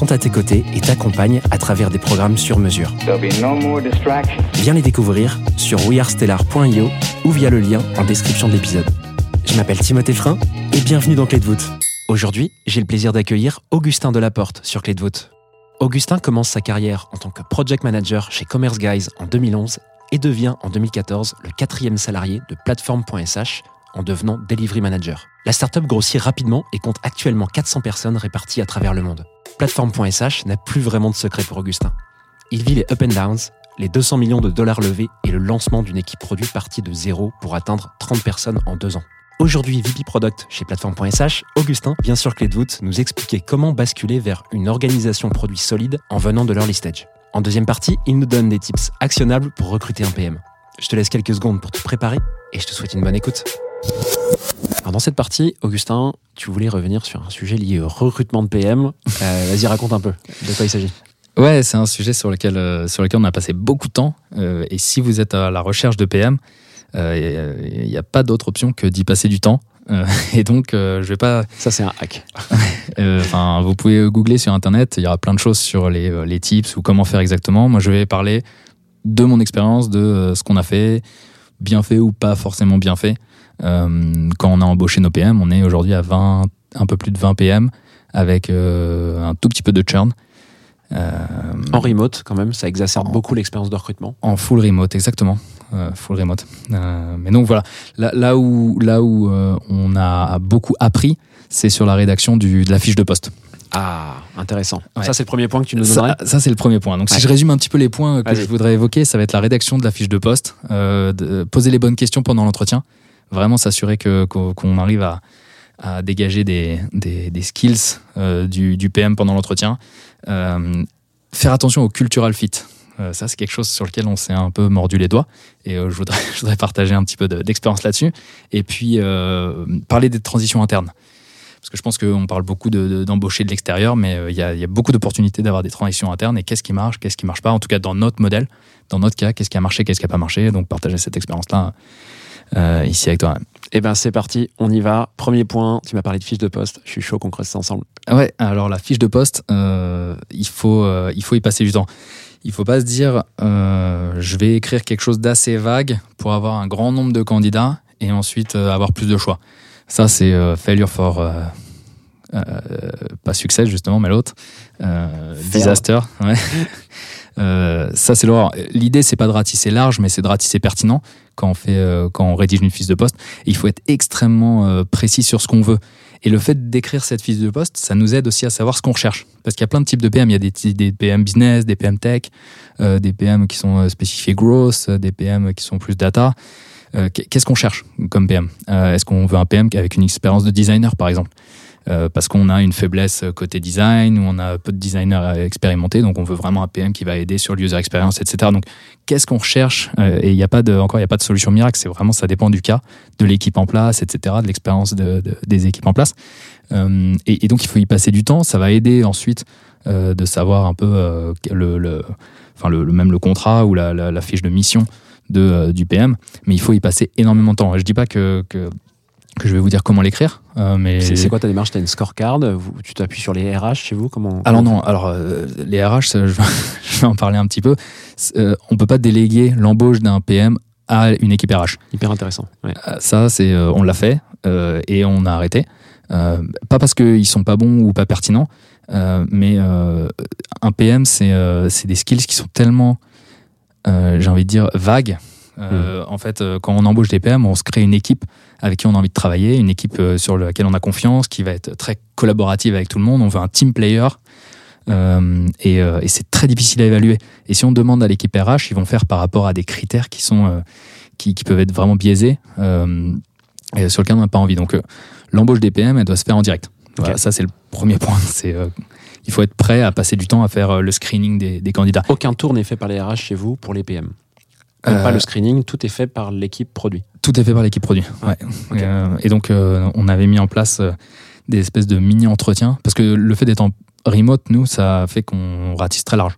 sont à tes côtés et t'accompagnent à travers des programmes sur mesure. No more distractions. Viens les découvrir sur wearestellar.io ou via le lien en description de l'épisode. Je m'appelle Timothée Frein et bienvenue dans Clé de voûte. Aujourd'hui, j'ai le plaisir d'accueillir Augustin Delaporte sur Clé de voûte. Augustin commence sa carrière en tant que project manager chez Commerce Guys en 2011 et devient en 2014 le quatrième salarié de Platform.sh en devenant delivery manager. La startup grossit rapidement et compte actuellement 400 personnes réparties à travers le monde. Platform.sh n'a plus vraiment de secret pour Augustin. Il vit les up and downs, les 200 millions de dollars levés et le lancement d'une équipe produit partie de zéro pour atteindre 30 personnes en deux ans. Aujourd'hui VP Product chez Platform.sh, Augustin vient sur Clé de voûte nous expliquer comment basculer vers une organisation produit solide en venant de l'early stage. En deuxième partie, il nous donne des tips actionnables pour recruter un PM. Je te laisse quelques secondes pour te préparer et je te souhaite une bonne écoute. Alors dans cette partie, Augustin, tu voulais revenir sur un sujet lié au recrutement de PM. Euh, Vas-y, raconte un peu de quoi il s'agit. Ouais, c'est un sujet sur lequel, euh, sur lequel on a passé beaucoup de temps. Euh, et si vous êtes à la recherche de PM, il n'y a pas d'autre option que d'y passer du temps. Et donc, je vais pas. Ça, c'est un hack. Enfin, vous pouvez googler sur Internet. Il y aura plein de choses sur les, les tips ou comment faire exactement. Moi, je vais parler de mon expérience, de ce qu'on a fait, bien fait ou pas forcément bien fait. Euh, quand on a embauché nos PM, on est aujourd'hui à 20, un peu plus de 20 PM avec euh, un tout petit peu de churn. Euh, En remote, quand même, ça exacerbe En- beaucoup l'expérience de recrutement. En full remote, exactement. Euh, full remote. Euh, mais donc voilà, là, là où, là où euh, on a beaucoup appris, c'est sur la rédaction du, de la fiche de poste. Ah, intéressant. Ouais. Ça, c'est le premier point que tu nous donnerais. Ça, ça, c'est le premier point. Donc Ouais. si je résume un petit peu les points que je voudrais évoquer, ça va être la rédaction de la fiche de poste, de poser les bonnes questions pendant l'entretien, vraiment s'assurer que qu'on arrive à, dégager des, des, skills euh, du, PM pendant l'entretien, Euh, faire attention au cultural fit. Euh, ça, c'est quelque chose sur lequel on s'est un peu mordu les doigts et je, voudrais, partager un petit peu de- d'expérience là-dessus. Et puis, parler des transitions internes. Parce que je pense qu'on parle beaucoup de- de- d'embaucher de, l'extérieur, mais il y, a, beaucoup d'opportunités d'avoir des transitions internes. Et qu'est-ce qui marche, qu'est-ce qui marche pas En tout cas, dans notre modèle, dans notre cas, qu'est-ce qui a marché, qu'est-ce qui a pas marché Donc, partager cette expérience-là euh, ici avec toi. Eh ben, c'est parti, on y va. Premier point, tu m'as parlé de fiche de poste. Je suis chaud qu'on creuse ça ensemble. Ouais, alors la fiche de poste, euh, il, faut, euh, il faut y passer du temps. Il faut pas se dire, euh, je vais écrire quelque chose d'assez vague pour avoir un grand nombre de candidats et ensuite euh, avoir plus de choix. Ça, c'est euh, failure for. euh, euh, pas succès, justement, mais l'autre. Euh, disaster. Ouais. Euh, ça, c'est l'horreur. L'idée, c'est pas de ratisser large, mais c'est de ratisser pertinent quand on, fait, euh, quand on rédige une fiche de poste. Il faut être extrêmement euh, précis sur ce qu'on veut. Et le fait d'écrire cette fiche de poste, ça nous aide aussi à savoir ce qu'on recherche. Parce qu'il y a plein de types de PM. Il y a des, des PM business, des PM tech, des PM qui sont spécifiés growth, des PM qui sont plus data. Qu'est- Qu'est-ce qu'on cherche comme PM Est-ce qu'on veut un PM avec une expérience de designer, par exemple? Euh, Parce qu'on a une faiblesse côté design, ou on a peu de designers expérimentés, donc on veut vraiment un PM qui va aider sur l'user experience, etc. Donc, qu'est-ce qu'on recherche Euh, Et il n'y a pas de, encore, il n'y a pas de solution miracle. C'est vraiment, ça dépend du cas, de l'équipe en place, etc., de l'expérience de- de- des équipes en place. Euh, et, donc, il faut y passer du temps. Ça va aider ensuite de savoir un peu le, même le contrat ou la, fiche de mission de, du PM. Mais il faut y passer énormément de temps. Je dis pas que, que je vais vous dire comment l'écrire, euh, mais C'est quoi ta démarche? T'as une scorecard? Vous- Tu t'appuies sur les RH chez vous? Comment alors non, alors euh, les RH, je, vais, je vais en parler un petit peu. Euh, on peut pas déléguer l'embauche d'un PM à une équipe RH. Hyper intéressant. Ouais. Euh, Ça, c'est, on l'a fait et on a arrêté. Pas parce qu'ils sont pas bons ou pas pertinents, mais un PM, c'est, des skills qui sont tellement, j'ai envie de dire, vagues Euh, En fait, euh, quand on embauche des PM, on se crée une équipe avec qui on a envie de travailler, une équipe euh, sur laquelle on a confiance, qui va être très collaborative avec tout le monde. On veut un team player. Euh, et et c'est très difficile à évaluer. Et si on demande à l'équipe RH, ils vont faire par rapport à des critères qui sont qui, qui peuvent être vraiment biaisés et sur lesquels on n'a pas envie. Donc l'embauche des PM, elle doit se faire en direct. Voilà, ça c'est le premier point. C'est euh, il faut être prêt à passer du temps à faire euh, le screening des, des candidats. Aucun tour n'est fait par les RH chez vous pour les PM. Même Euh, pas le screening, tout est fait par l'équipe produit. Tout est fait par l'équipe produit. Ouais. Et, euh, et donc, euh, on avait mis en place euh, des espèces de mini-entretiens. Parce que le fait d'être en remote, nous, ça fait qu'on ratisse très large.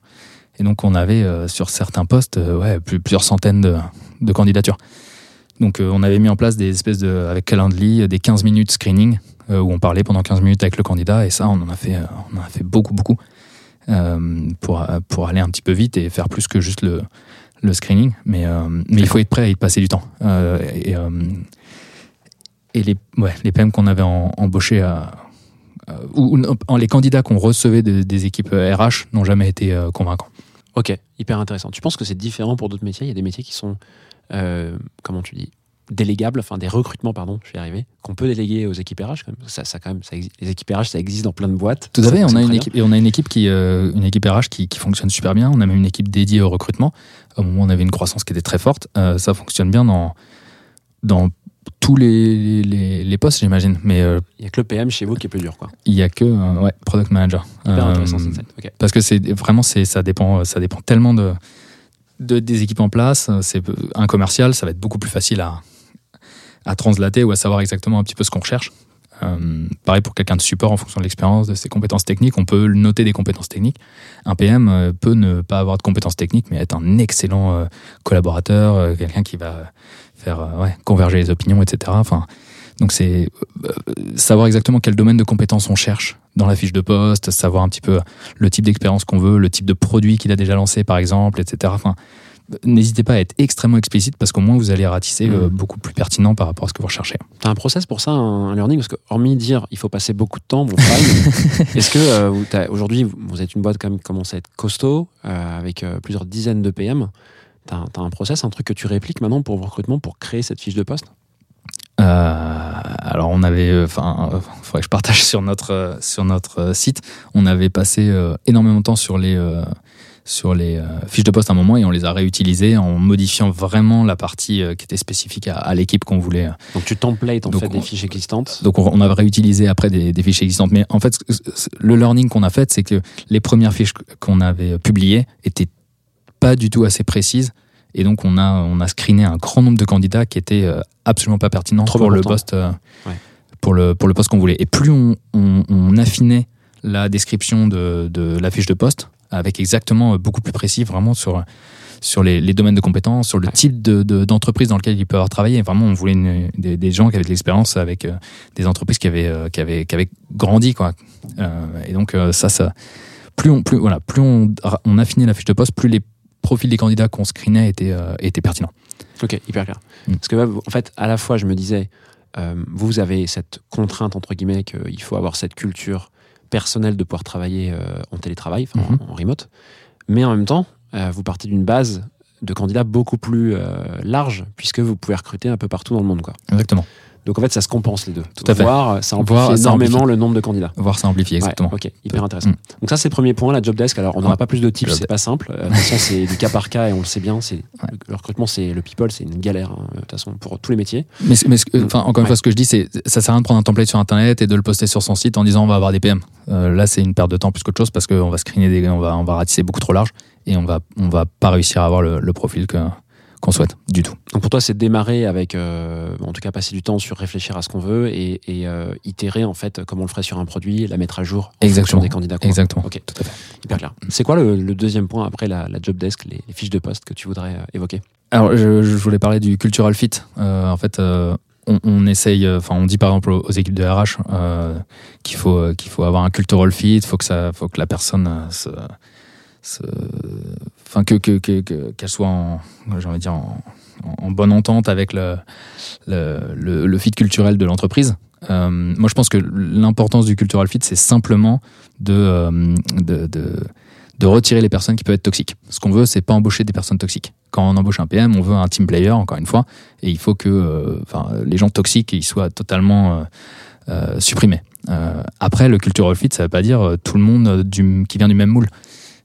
Et donc, on avait euh, sur certains postes euh, ouais, plus- plusieurs centaines de, de candidatures. Donc, euh, on avait mis en place des espèces de, avec Calendly, des 15 minutes screening, euh, où on parlait pendant 15 minutes avec le candidat. Et ça, on en a fait, euh, on en a fait beaucoup, beaucoup. euh, pour, pour aller un petit peu vite et faire plus que juste le, le screening. Mais, euh, mais il faut être prêt à y passer du temps. Euh, et, euh, et les, ouais, les PM qu'on avait en- embauchés à, ou, les candidats qu'on recevait de- des équipes RH n'ont jamais été convaincants. Ok, hyper intéressant. Tu penses que c'est différent pour d'autres métiers? Il y a des métiers qui sont, comment tu dis, délégables, enfin des recrutements, pardon, je vais y arriver, qu'on peut déléguer aux équipes RH. Quand même. Ça, ça, quand même, ça les équipes RH, ça existe dans plein de boîtes. Tout à fait, on a une équipe et on a une équipe qui euh, une équipe RH qui, qui fonctionne super bien. On a même une équipe dédiée au recrutement. Au moment où on avait une croissance qui était très forte, Euh, ça fonctionne bien dans dans tous les, les, les postes, j'imagine. Mais euh. Il y a que le PM chez vous qui est plus dur, quoi. il y a que euh, ouais, product manager. Hyper intéressant, parce que c'est vraiment c'est ça dépend ça dépend tellement de, de des équipes en place c'est un commercial ça va être beaucoup plus facile à à translater ou à savoir exactement un petit peu ce qu'on recherche Euh, pareil pour quelqu'un de support en fonction de l'expérience de ses compétences techniques. On peut noter des compétences techniques. Un PM euh, peut ne pas avoir de compétences techniques mais être un excellent euh, collaborateur quelqu'un qui va faire converger les opinions etc enfin donc c'est savoir exactement quel domaine de compétences on cherche dans la fiche de poste, savoir un petit peu le type d'expérience qu'on veut, le type de produit qu'il a déjà lancé par exemple, etc. Enfin, n'hésitez pas à être extrêmement explicite parce qu'au moins vous allez ratisser euh, Mhm. beaucoup plus pertinent par rapport à ce que vous recherchez. T'as un process pour ça, un, learning? Parce que, hormis dire il faut passer beaucoup de temps, bon, est-ce que euh, aujourd'hui, vous- êtes une boîte quand même qui commence à être costaud, euh, avec euh, plusieurs dizaines de PM T'as un- t'as un process, un truc que tu répliques maintenant pour vos recrutements, pour créer cette fiche de poste? Euh, alors on avait, enfin, euh, faudrait que je partage sur notre sur notre site. On avait passé énormément de temps sur les sur les euh, fiches de poste à un moment et on les a réutilisées en modifiant vraiment la partie euh, qui était spécifique à, à l'équipe qu'on voulait. euh, Donc tu templates en Donc fait on- des fiches existantes. Donc on, on a réutilisé après des, des fiches existantes. Mais en fait, le learning qu'on a fait, c'est que les premières fiches qu'on avait publiées étaient pas du tout assez précises. Et donc on a, on a screené un grand nombre de candidats qui étaient absolument pas pertinents Trop pour le poste, Ouais. pour le pour le poste qu'on voulait. Et plus on, on- on affinait la description de, de la fiche de poste avec exactement euh, beaucoup plus précis, vraiment sur sur les, les domaines de compétences, sur le type de- de- d'entreprise dans lequel il peut avoir travaillé. Vraiment, on voulait une- des, des gens qui avaient de l'expérience avec euh, des entreprises qui avaient, euh, qui avaient, qui avaient grandi. Quoi. Et donc, ça, ça, plus on, plus, voilà, plus on, on affinait la fiche de poste, plus les profils des candidats qu'on screenait étaient, étaient pertinents. Ok, hyper clair. Mm. Parce que en fait, à la fois, je me disais, euh, vous avez cette contrainte, entre guillemets, qu'il faut avoir cette culture personnelle de pouvoir travailler euh, en télétravail, Mhm. en, en remote. Mais en même temps, euh, vous partez d'une base de candidats beaucoup plus euh, large, puisque vous pouvez recruter un peu partout dans le monde. Quoi. Exactement. Donc en fait, ça se compense les deux. Tout à fait. Voire, ça amplifie ça énormément amplifie. le nombre de candidats. Voir ça amplifié, exactement. Ouais, ok, hyper intéressant. Mm. Donc ça, c'est le premier point, la job desk. Alors, on n'aura Ouais. pas plus de tips, c'est pas simple. Euh, De toute façon, c'est du cas par cas et on le sait bien. C'est le, le recrutement, c'est le people, c'est une galère hein, de toute façon pour tous les métiers. Mais, Mm. enfin, encore une fois, ce que je dis, c'est ça sert à rien de prendre un template sur Internet et de le poster sur son site en disant on va avoir des PM. Euh, là, c'est une perte de temps plus qu'autre chose parce qu'on va screener des, on va, on va ratisser beaucoup trop large et on va, on va pas réussir à avoir le, le profil que qu'on souhaite du tout. Donc pour toi, c'est démarrer avec, euh, en tout cas, passer du temps sur réfléchir à ce qu'on veut et, et, euh, itérer en fait comme on le ferait sur un produit, la mettre à jour en Exactement. fonction des candidats. quoi. Exactement. Ok, Tout à fait. hyper clair. C'est quoi le, le deuxième point après la, la job desk, les, les fiches de poste que tu voudrais euh, évoquer? Alors, je, je voulais parler du cultural fit. En fait, on, on essaye, enfin, on dit par exemple aux, équipes de RH euh, qu'il faut, qu'il faut avoir un cultural fit, faut que ça, faut que la personne euh, enfin, que, que, que, que- qu'elle soit en, j'ai envie de dire en, bonne entente avec le, le, le, fit culturel de l'entreprise. Euh, moi, je pense que l'importance du cultural fit, c'est simplement de, euh, de, de, de retirer les personnes qui peuvent être toxiques. Ce qu'on veut, c'est pas embaucher des personnes toxiques. quand on embauche un PM, on veut un team player, encore une fois, et il faut que euh, les gens toxiques ils soient totalement euh, supprimés. Après, le cultural fit, ça veut pas dire tout le monde du, qui vient du même moule.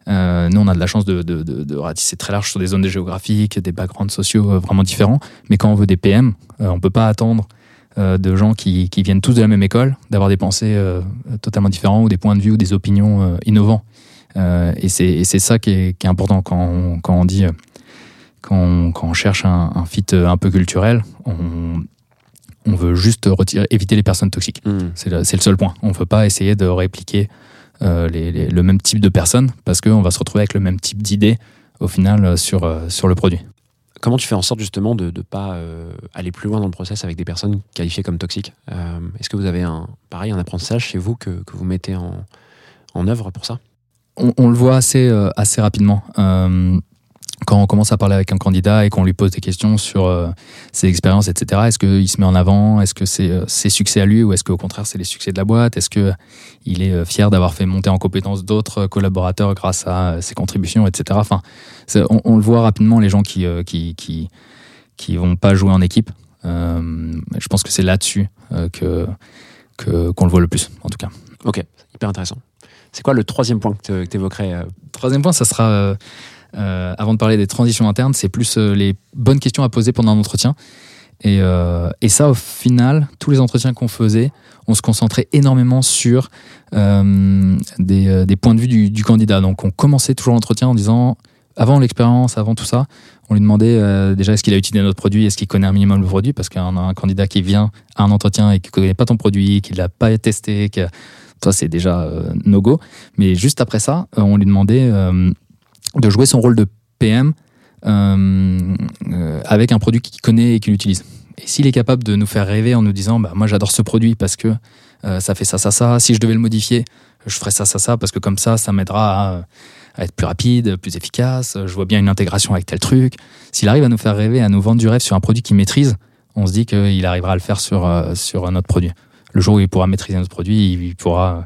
Euh, nous, on a de la chance de, de, de, de ratisser très large sur des zones géographiques, des backgrounds sociaux euh, vraiment différents. Mais quand on veut des PM, euh, on peut pas attendre euh, de gens qui, qui viennent tous de la même école, d'avoir des pensées totalement différents ou des points de vue ou des opinions innovants. Et c'est ça qui est, qui est important quand on, quand on dit, quand on, quand on cherche un, un fit un peu culturel, on, on veut juste retirer, éviter les personnes toxiques. Hmm. C'est le, seul point. On ne peut pas essayer de répliquer les- les- le même type de personnes parce qu'on va se retrouver avec le même type d'idées au final euh, sur, euh, sur le produit. Comment tu fais en sorte justement de ne pas euh, aller plus loin dans le process avec des personnes qualifiées comme toxiques? Euh, Est-ce que vous avez un, pareil un apprentissage chez vous que, que vous mettez en, en œuvre pour ça? On, on le voit assez, euh, assez rapidement. Euh, quand on commence à parler avec un candidat et qu'on lui pose des questions sur euh, ses expériences, etc., est-ce qu'il se met en avant? Est-ce que c'est euh, ses succès à lui ou est-ce qu'au contraire c'est les succès de la boîte? Est-ce qu'il est euh, fier d'avoir fait monter en compétence d'autres collaborateurs grâce à euh, ses contributions, etc. Enfin, on, on le voit rapidement, les gens qui, euh, qui, qui, qui vont pas jouer en équipe. Euh, je pense que c'est là-dessus euh, que que- qu'on le voit le plus, en tout cas. Ok, hyper intéressant. C'est quoi le troisième point que tu évoquerais Troisième point, ça sera, euh, avant de parler des transitions internes, c'est plus euh, les bonnes questions à poser pendant un entretien. Et, euh, et ça, au final, tous les entretiens qu'on faisait, on se concentrait énormément sur des, points de vue du, candidat. Donc on commençait toujours l'entretien en disant, avant l'expérience, avant tout ça, on lui demandait déjà est-ce qu'il a utilisé notre produit, est-ce qu'il connaît un minimum le produit, parce qu'un un candidat qui vient à un entretien et qui ne connaît pas ton produit, qui ne l'a pas testé, qui a- ça c'est déjà no go. Mais juste après ça, on lui demandait de jouer son rôle de PM euh, euh, avec un produit qu'il connaît et qu'il utilise. Et s'il est capable de nous faire rêver en nous disant bah, Moi j'adore ce produit parce que euh, ça fait ça, ça, ça, si je devais le modifier, je ferais ça, ça, ça, parce que comme ça, ça m'aidera à, être plus rapide, plus efficace, je vois bien une intégration avec tel truc. S'il arrive à nous faire rêver, à nous vendre du rêve sur un produit qu'il maîtrise, on se dit qu'il arrivera à le faire sur, sur notre produit. Le jour où il pourra maîtriser notre produit, il pourra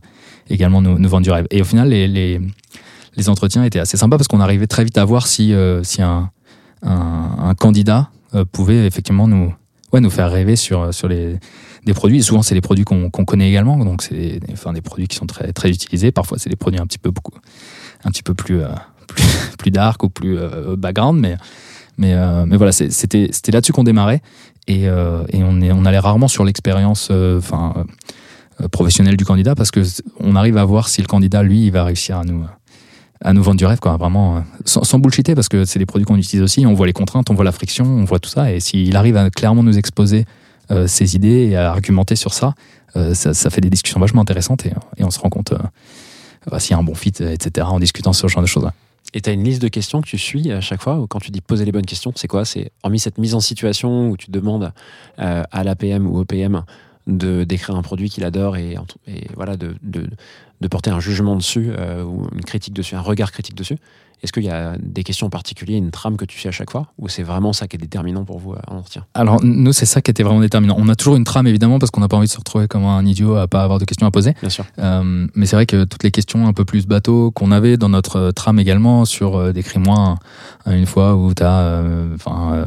également nous, vendre du rêve. Et au final, les, les entretiens étaient assez sympas parce qu'on arrivait très vite à voir si, euh, si un, un, un candidat euh, pouvait effectivement nous, ouais, nous faire rêver sur, sur les, des produits. Et souvent, c'est des produits qu'on qu'on connaît également, donc c'est des, enfin, des produits qui sont très, très utilisés. Parfois, c'est des produits un petit peu, beaucoup, un petit peu plus, euh, plus, plus dark ou plus euh, background, mais, mais, euh, mais voilà, c'était là-dessus qu'on démarrait. Et, euh, et on, est, on allait rarement sur l'expérience euh, enfin, euh, professionnelle du candidat parce que on arrive à voir si le candidat, lui, il va réussir à nous, à nous vendre du rêve, quoi, vraiment, euh, sans, sans parce que c'est des produits qu'on utilise aussi, on voit les contraintes, on voit la friction, on voit tout ça, et s'il arrive à clairement nous exposer euh, ses idées et à argumenter sur ça, euh, ça, fait des discussions vachement intéressantes, et, on se rend compte euh, euh, s'il y a un bon fit, etc., en discutant sur ce genre de choses. Et tu as une liste de questions que tu suis à chaque fois ou quand tu dis poser les bonnes questions, c'est quoi? C'est hormis cette mise en situation où tu demandes à l'APM ou au PM de d'écrire un produit qu'il adore et, voilà de, de, de porter un jugement dessus euh, ou une critique dessus, un regard critique dessus. Est-ce qu'il y a des questions en particulier, une trame que tu suis à chaque fois ou c'est vraiment ça qui est déterminant pour vous euh, en entretien? Alors, nous, c'est ça qui était vraiment déterminant. On a toujours une trame, évidemment, parce qu'on n'a pas envie de se retrouver comme un idiot à pas avoir de questions à poser. Bien sûr. Euh, mais c'est vrai que toutes les questions un peu plus bateau qu'on avait dans notre euh, trame également sur euh, décris-moi un- une fois où tu as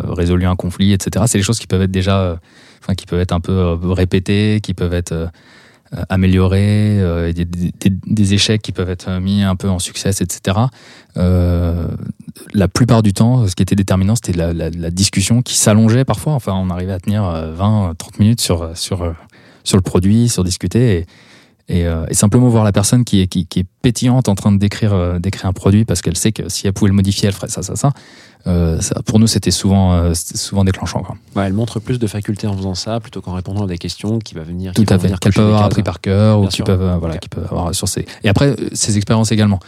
résolu un conflit, etc. C'est des choses qui peuvent être déjà, euh, qui peuvent être un peu euh, répétées, qui peuvent être euh, euh, euh, et des, des- des échecs qui peuvent être mis un peu en succès, etc. Euh, la plupart du temps, ce qui était déterminant, c'était la, discussion qui s'allongeait parfois. Enfin, on arrivait à tenir euh, 20, 30 minutes sur, sur, euh, sur le produit, sur discuter. Et, euh, et simplement voir la personne qui est, qui, qui est pétillante en train de décrire, euh, décrire un produit parce qu'elle sait que si elle pouvait le modifier, elle ferait ça, ça, ça. Euh, ça pour nous, c'était souvent, euh, souvent déclenchant. Quoi. Ouais, elle montre plus de faculté en faisant ça plutôt qu'en répondant à des questions qui va venir. Tout à fait. peuvent des avoir cases. appris par cœur ou qui peuvent, euh, voilà, qui peuvent avoir sur ces. Et après, euh, ces expériences également.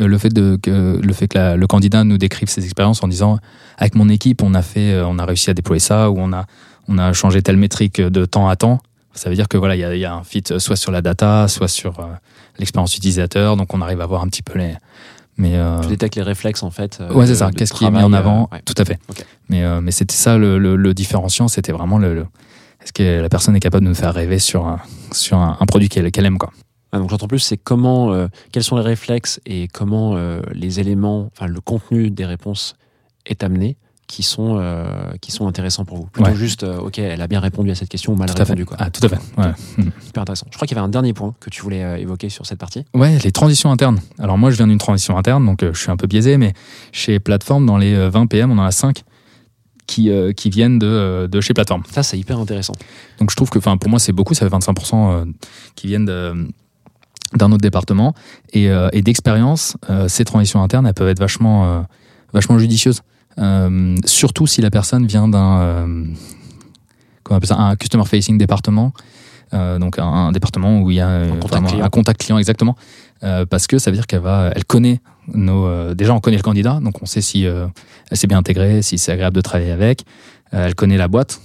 Euh, Le fait, de, que, le fait que la- le candidat nous décrive ses expériences en disant avec mon équipe, on a fait, euh, on a réussi à déployer ça ou on a, on a changé telle métrique de temps à temps. Ça veut dire que voilà, il y a, il y a un fit euh, soit sur la data, soit sur euh, l'expérience utilisateur. Donc on arrive à voir un petit peu les. Mais euh, Tu détectes les réflexes en fait. euh, ouais, c'est ça. Qu'est-ce qui est mis en euh, avant ouais. Tout à fait. Mais, mais c'était ça le, le, le différenciant. C'était vraiment le, le- est-ce que la personne est capable de nous faire rêver sur un, sur un, un produit qu'elle qu'elle aime quoi. Ah, donc j'entends plus, c'est comment, quels sont les réflexes et comment les éléments, enfin le contenu des réponses est amené qui sont, euh, qui sont intéressants pour vous. Plutôt Ouais. juste, euh, ok, elle a bien répondu à cette question ou mal Tout à fait. répondu. Quoi. Ah, tout à fait. Ouais. Mm. Super intéressant. Je crois qu'il y avait un dernier point que tu voulais euh, évoquer sur cette partie. Ouais, les transitions internes. Alors moi, je viens d'une transition interne, donc je suis un peu biaisé, mais chez Plateforme, dans les euh, 20 PM, on en a 5 qui, qui viennent de, de chez Plateforme. Ça, c'est hyper intéressant. Donc je trouve que, enfin, pour moi, c'est beaucoup, ça fait 25% euh, qui viennent de- d'un autre département. Et, euh, et d'expérience, euh, ces transitions internes, elles peuvent être vachement, euh, vachement judicieuses. Euh, surtout si la personne vient d'un, euh, comment on appelle ça, un customer facing département. Euh, donc un, un département où il y a contact vraiment client. un contact client exactement parce que ça veut dire qu'elle va elle connaît nos déjà on connaît le candidat donc on sait si elle s'est bien intégrée si c'est agréable de travailler avec elle connaît la boîte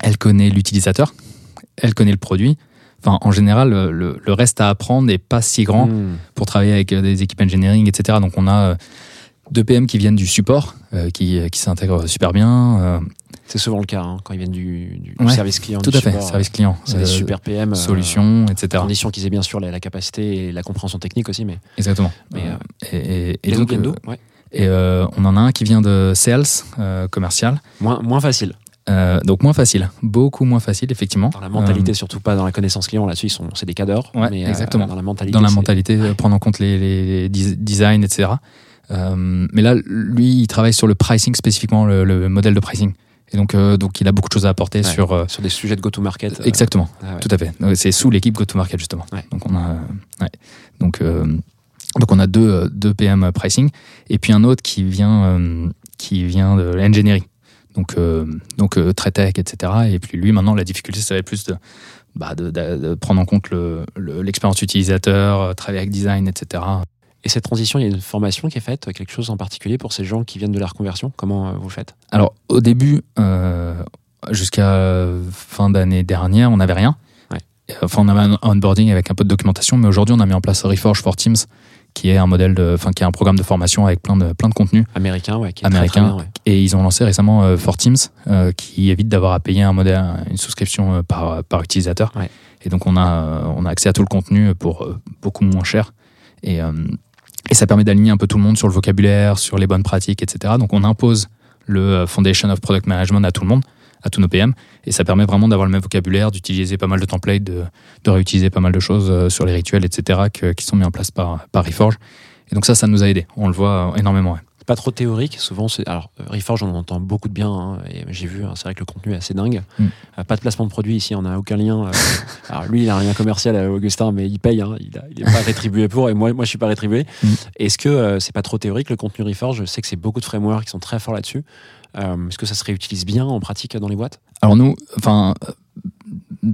elle connaît l'utilisateur, elle connaît le produit. Enfin, en général, le, reste à apprendre n'est pas si grand Hmm. pour travailler avec des équipes engineering, etc. Donc, on a deux PM qui viennent du support, euh, qui, qui s'intègrent super bien. euh, C'est souvent le cas hein, quand ils viennent du, du Ouais, service client. tout du à fait, service client, C'est des euh, super PM. euh, solutions, à etc. condition qu'ils aient bien sûr la, la capacité et la compréhension technique aussi. Mais, Exactement. mais Euh, euh, et, et- et les donc, euh, Ouais. et, euh, on en a un qui vient de sales, euh, commercial. moins, moins facile. Euh, donc moins facile, beaucoup moins facile, effectivement. Dans la mentalité, Euh, surtout pas dans la connaissance client. Là-dessus, ils sont, c'est des cadres. Ouais, mais euh, exactement. dans la mentalité. dans la mentalité, euh, prendre en compte les, les designs, etc. Euh, mais là, lui, il travaille sur le pricing spécifiquement, le, le modèle de pricing. Et donc, euh, donc, il a beaucoup de choses à apporter Ouais. sur. euh, Sur des sujets de go-to-market. euh, exactement, ah ouais. tout à fait. Euh, C'est sous l'équipe go-to-market justement. Ouais. Donc on a, ouais. donc, euh, donc on a deux, euh, deux PM pricing et puis un autre qui vient, euh, qui vient de l'engineering. Donc, euh, donc euh, très tech, etc. Et puis lui, maintenant, la difficulté, ça va être plus de, bah, de, de- de prendre en compte le- le- l'expérience utilisateur, euh, travailler avec design, etc. Et cette transition, il y a une formation qui est faite, quelque chose en particulier pour ces gens qui viennent de la reconversion. Comment euh, vous faites? Alors, au début, euh, jusqu'à fin d'année dernière, on n'avait rien. Ouais. Et, Enfin, on avait un onboarding avec un peu de documentation, mais aujourd'hui, on a mis en place Reforge for Teams, qui est un modèle de, enfin, qui est un programme de formation avec plein de, plein de contenus. Américain, ouais. Qui est Américain. très bien, ouais. Et ils ont lancé récemment euh, For Teams, euh, qui évite d'avoir à payer un modèle, une souscription euh, par, par utilisateur. Ouais. Et donc, on a, euh, on a accès à tout le contenu pour euh, beaucoup moins cher. Et, euh, et ça permet d'aligner un peu tout le monde sur le vocabulaire, sur les bonnes pratiques, etc. Donc, on impose le euh, Foundation of Product Management à tout le monde, à tous nos PM. Et ça permet vraiment d'avoir le même vocabulaire, d'utiliser pas mal de templates, de, réutiliser pas mal de choses euh, sur les rituels, etc., qui sont mis en place par, par Reforge. Et donc, ça, ça nous a aidé. On le voit euh, énormément. Pas trop théorique. Souvent, c'est. Alors, Reforge, on en entend beaucoup de bien. hein, et j'ai vu, hein, c'est vrai que le contenu est assez dingue. Mm. Euh, pas de placement de produit ici, on n'a aucun lien. euh, alors, lui, il a un lien commercial, euh, Augustin, mais il paye. hein, il n'est pas rétribué pour. Et moi, moi je suis pas rétribué. Mm. Est-ce que euh, c'est pas trop théorique le contenu Reforge? Je sais que c'est beaucoup de frameworks qui sont très forts là-dessus. Est-ce que ça se réutilise bien en pratique dans les boîtes? Alors nous, enfin,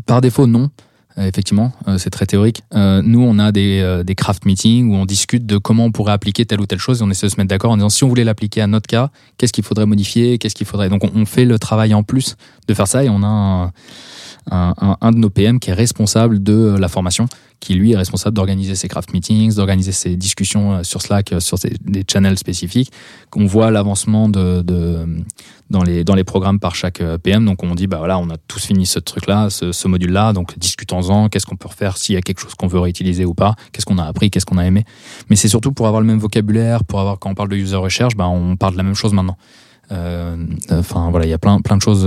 par défaut, non. Euh, Effectivement, euh, c'est très théorique. Euh, nous, on a des, des craft meetings où on discute de comment on pourrait appliquer telle ou telle chose et on essaie de se mettre d'accord en disant si on voulait l'appliquer à notre cas, qu'est-ce qu'il faudrait modifier, qu'est-ce qu'il faudrait? Donc on, on fait le travail en plus de faire ça et on a un, un, un- de nos PM qui est responsable de euh, la formation, qui lui est responsable d'organiser ses craft meetings, d'organiser ses discussions euh, sur Slack, euh, sur des channels spécifiques. On voit l'avancement dans, les, programmes par chaque PM. Donc on dit, bah voilà, on a tous fini ce truc-là, ce, module-là, donc discutons-en, qu'est-ce qu'on peut refaire, s'il y a quelque chose qu'on veut réutiliser ou pas, qu'est-ce qu'on a appris, qu'est-ce qu'on a aimé? Mais c'est surtout pour avoir le même vocabulaire, pour avoir, quand on parle de user recherche, bah, on parle de la même chose maintenant. Enfin voilà, il y a plein, plein de choses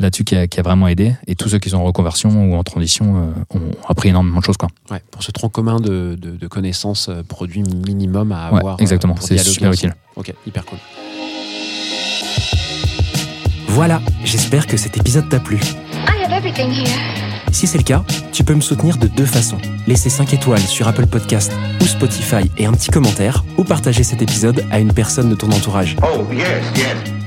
là-dessus qui a, qui a vraiment aidé. Et tous ceux qui sont en reconversion ou en transition euh, ont appris énormément de choses. Quoi. Ouais, pour ce tronc commun de, de, de connaissances euh, produits minimum à Ouais, avoir. euh, exactement, pour c'est super utile. Ok, hyper cool. Voilà, j'espère que cet épisode t'a plu. I have everything here. Si c'est le cas, tu peux me soutenir de deux façons. Laisser 5 étoiles sur Apple Podcast ou Spotify et un petit commentaire, ou partager cet épisode à une personne de ton entourage. Oh, yes, yes.